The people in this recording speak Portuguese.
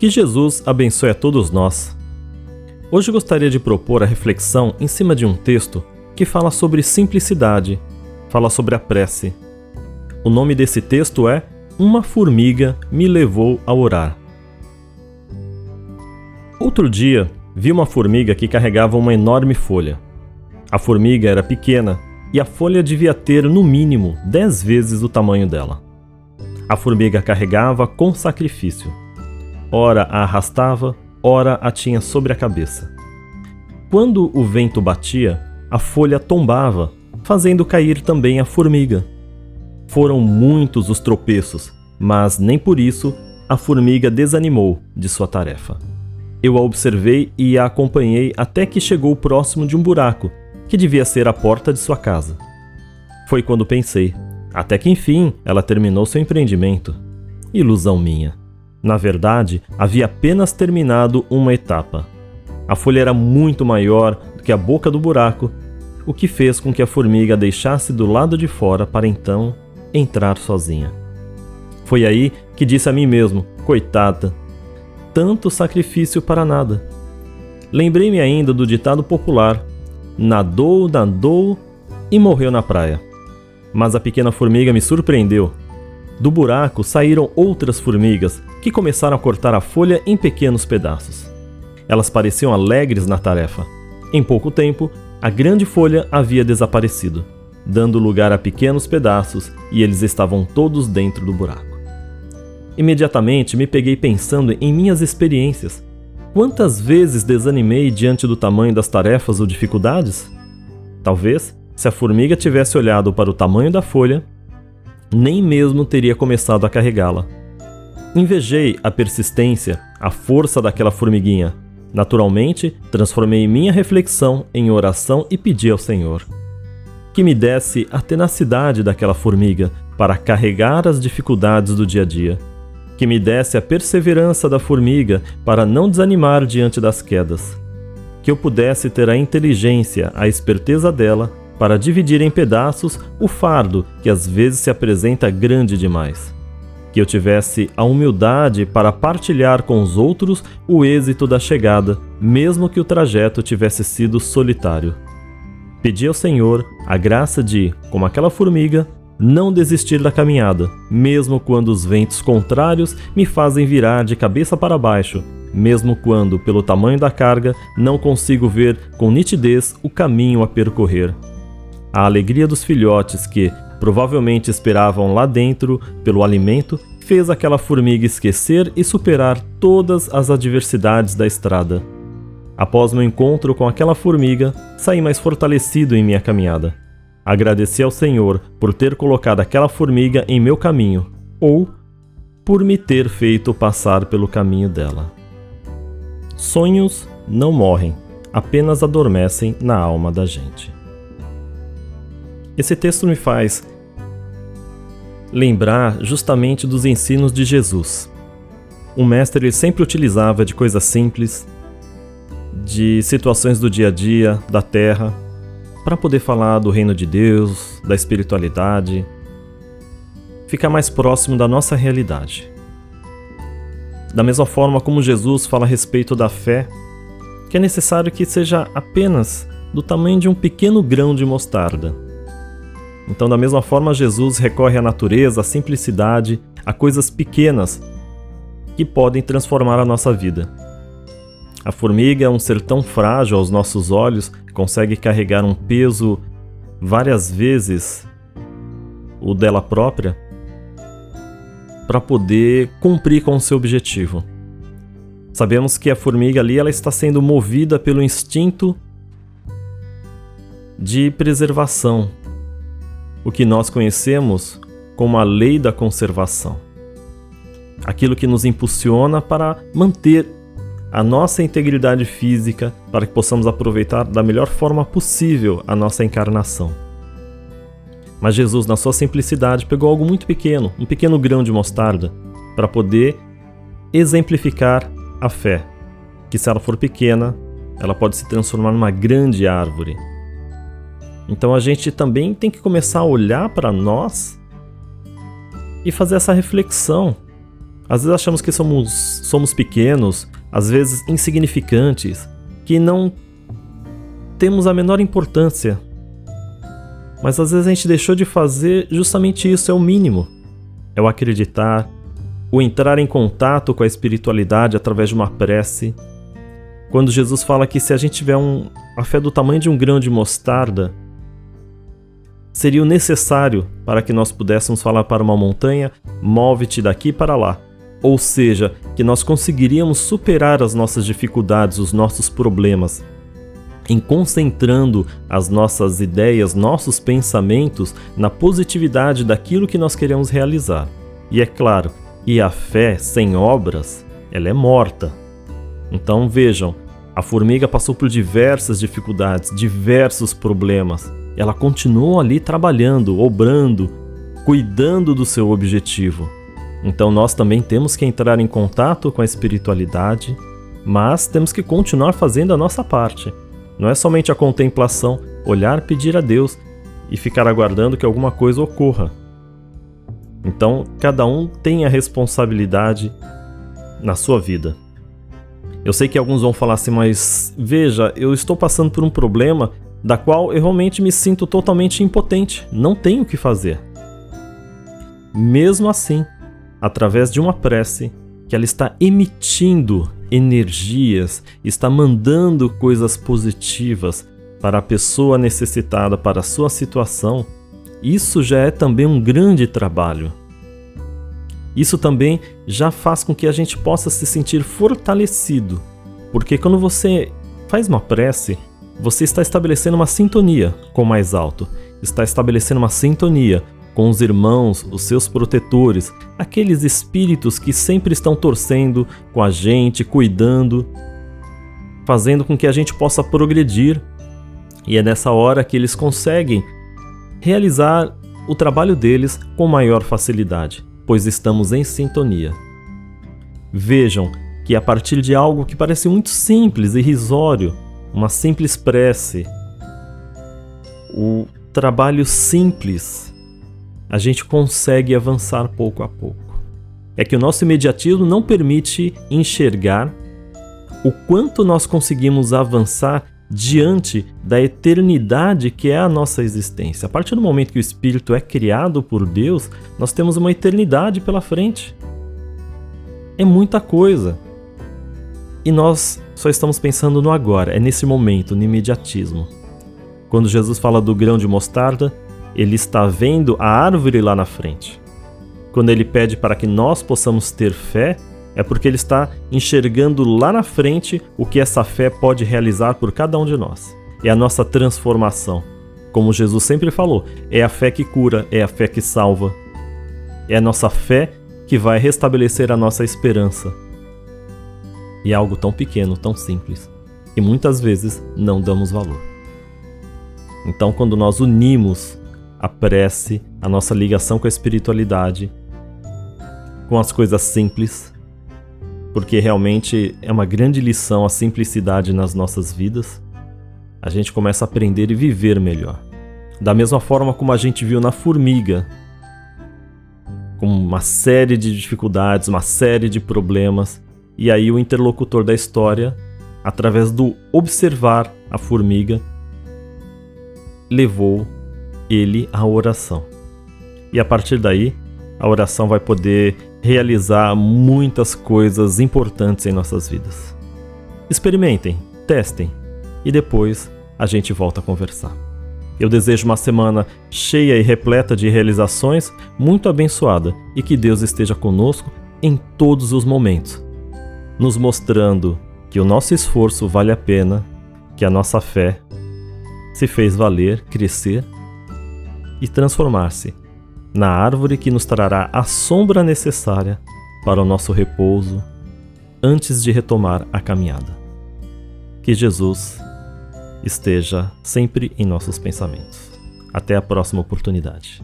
Que Jesus abençoe a todos nós. Hoje gostaria de propor a reflexão em cima de um texto que fala sobre simplicidade, fala sobre a prece. O nome desse texto é Uma formiga me levou a orar. Outro dia, vi uma formiga que carregava uma enorme folha. A formiga era pequena e a folha devia ter no mínimo 10 vezes o tamanho dela. A formiga carregava com sacrifício ora a arrastava, ora a tinha sobre a cabeça. Quando o vento batia, a folha tombava, fazendo cair também a formiga. Foram muitos os tropeços, mas nem por isso a formiga desanimou de sua tarefa. Eu a observei e a acompanhei até que chegou próximo de um buraco, que devia ser a porta de sua casa. Foi quando pensei, até que enfim ela terminou seu empreendimento. Ilusão minha. Na verdade, havia apenas terminado uma etapa. A folha era muito maior do que a boca do buraco, o que fez com que a formiga deixasse do lado de fora para então entrar sozinha. Foi aí que disse a mim mesmo: coitada, tanto sacrifício para nada. Lembrei-me ainda do ditado popular: nadou, nadou e morreu na praia. Mas a pequena formiga me surpreendeu. Do buraco saíram outras formigas que começaram a cortar a folha em pequenos pedaços. Elas pareciam alegres na tarefa. Em pouco tempo, a grande folha havia desaparecido, dando lugar a pequenos pedaços e eles estavam todos dentro do buraco. Imediatamente me peguei pensando em minhas experiências. Quantas vezes desanimei diante do tamanho das tarefas ou dificuldades? Talvez, se a formiga tivesse olhado para o tamanho da folha, nem mesmo teria começado a carregá-la. Invejei a persistência, a força daquela formiguinha. Naturalmente, transformei minha reflexão em oração e pedi ao Senhor que me desse a tenacidade daquela formiga para carregar as dificuldades do dia a dia, que me desse a perseverança da formiga para não desanimar diante das quedas, que eu pudesse ter a inteligência, a esperteza dela para dividir em pedaços o fardo que às vezes se apresenta grande demais. Que eu tivesse a humildade para partilhar com os outros o êxito da chegada, mesmo que o trajeto tivesse sido solitário. Pedi ao Senhor a graça de, como aquela formiga, não desistir da caminhada, mesmo quando os ventos contrários me fazem virar de cabeça para baixo, mesmo quando, pelo tamanho da carga, não consigo ver com nitidez o caminho a percorrer. A alegria dos filhotes que, provavelmente esperavam lá dentro pelo alimento, fez aquela formiga esquecer e superar todas as adversidades da estrada. Após meu encontro com aquela formiga, saí mais fortalecido em minha caminhada. Agradeci ao Senhor por ter colocado aquela formiga em meu caminho, ou por me ter feito passar pelo caminho dela. Sonhos não morrem, apenas adormecem na alma da gente. Esse texto me faz lembrar justamente dos ensinos de Jesus. O mestre ele sempre utilizava de coisas simples, de situações do dia a dia, da terra, para poder falar do reino de Deus, da espiritualidade, ficar mais próximo da nossa realidade. Da mesma forma como Jesus fala a respeito da fé, que é necessário que seja apenas do tamanho de um pequeno grão de mostarda então, da mesma forma, Jesus recorre à natureza, à simplicidade, a coisas pequenas que podem transformar a nossa vida. A formiga é um ser tão frágil aos nossos olhos consegue carregar um peso várias vezes o dela própria para poder cumprir com o seu objetivo. Sabemos que a formiga ali ela está sendo movida pelo instinto de preservação, o que nós conhecemos como a lei da conservação. Aquilo que nos impulsiona para manter a nossa integridade física para que possamos aproveitar da melhor forma possível a nossa encarnação. Mas Jesus, na sua simplicidade, pegou algo muito pequeno, um pequeno grão de mostarda, para poder exemplificar a fé, que se ela for pequena, ela pode se transformar numa grande árvore, então a gente também tem que começar a olhar para nós e fazer essa reflexão. Às vezes achamos que somos, somos pequenos, às vezes insignificantes, que não temos a menor importância. Mas às vezes a gente deixou de fazer justamente isso, é o mínimo. É o acreditar, o entrar em contato com a espiritualidade através de uma prece. Quando Jesus fala que se a gente tiver um, a fé do tamanho de um grão de mostarda, seria o necessário para que nós pudéssemos falar para uma montanha: move-te daqui para lá. Ou seja, que nós conseguiríamos superar as nossas dificuldades, os nossos problemas, em concentrando as nossas ideias, nossos pensamentos na positividade daquilo que nós queremos realizar. E é claro, e a fé sem obras, ela é morta. Então vejam, a formiga passou por diversas dificuldades, diversos problemas. Ela continuou ali trabalhando, obrando, cuidando do seu objetivo. Então nós também temos que entrar em contato com a espiritualidade, mas temos que continuar fazendo a nossa parte. Não é somente a contemplação, olhar, pedir a Deus e ficar aguardando que alguma coisa ocorra. Então, cada um tem a responsabilidade na sua vida. Eu sei que alguns vão falar assim, mas veja, eu estou passando por um problema da qual eu realmente me sinto totalmente impotente, não tenho o que fazer. Mesmo assim, através de uma prece, que ela está emitindo energias, está mandando coisas positivas para a pessoa necessitada, para a sua situação, isso já é também um grande trabalho. Isso também já faz com que a gente possa se sentir fortalecido, porque quando você faz uma prece, você está estabelecendo uma sintonia com o mais alto, está estabelecendo uma sintonia com os irmãos, os seus protetores, aqueles espíritos que sempre estão torcendo com a gente, cuidando, fazendo com que a gente possa progredir. E é nessa hora que eles conseguem realizar o trabalho deles com maior facilidade, pois estamos em sintonia. Vejam que a partir de algo que parece muito simples e irrisório, uma simples prece, o trabalho simples a gente consegue avançar pouco a pouco. É que o nosso imediatismo não permite enxergar o quanto nós conseguimos avançar diante da eternidade que é a nossa existência. A partir do momento que o espírito é criado por Deus, nós temos uma eternidade pela frente. É muita coisa. E nós só estamos pensando no agora, é nesse momento, no imediatismo. Quando Jesus fala do grão de mostarda, ele está vendo a árvore lá na frente. Quando ele pede para que nós possamos ter fé, é porque ele está enxergando lá na frente o que essa fé pode realizar por cada um de nós. É a nossa transformação. Como Jesus sempre falou, é a fé que cura, é a fé que salva. É a nossa fé que vai restabelecer a nossa esperança. E é algo tão pequeno, tão simples, que muitas vezes não damos valor. Então, quando nós unimos a prece, a nossa ligação com a espiritualidade, com as coisas simples, porque realmente é uma grande lição a simplicidade nas nossas vidas. A gente começa a aprender e viver melhor. Da mesma forma como a gente viu na formiga, com uma série de dificuldades, uma série de problemas, e aí o interlocutor da história, através do observar a formiga, levou ele a oração. E a partir daí, a oração vai poder realizar muitas coisas importantes em nossas vidas. Experimentem, testem e depois a gente volta a conversar. Eu desejo uma semana cheia e repleta de realizações, muito abençoada e que Deus esteja conosco em todos os momentos, nos mostrando que o nosso esforço vale a pena, que a nossa fé se fez valer, crescer e transformar-se na árvore que nos trará a sombra necessária para o nosso repouso antes de retomar a caminhada. Que Jesus esteja sempre em nossos pensamentos. Até a próxima oportunidade.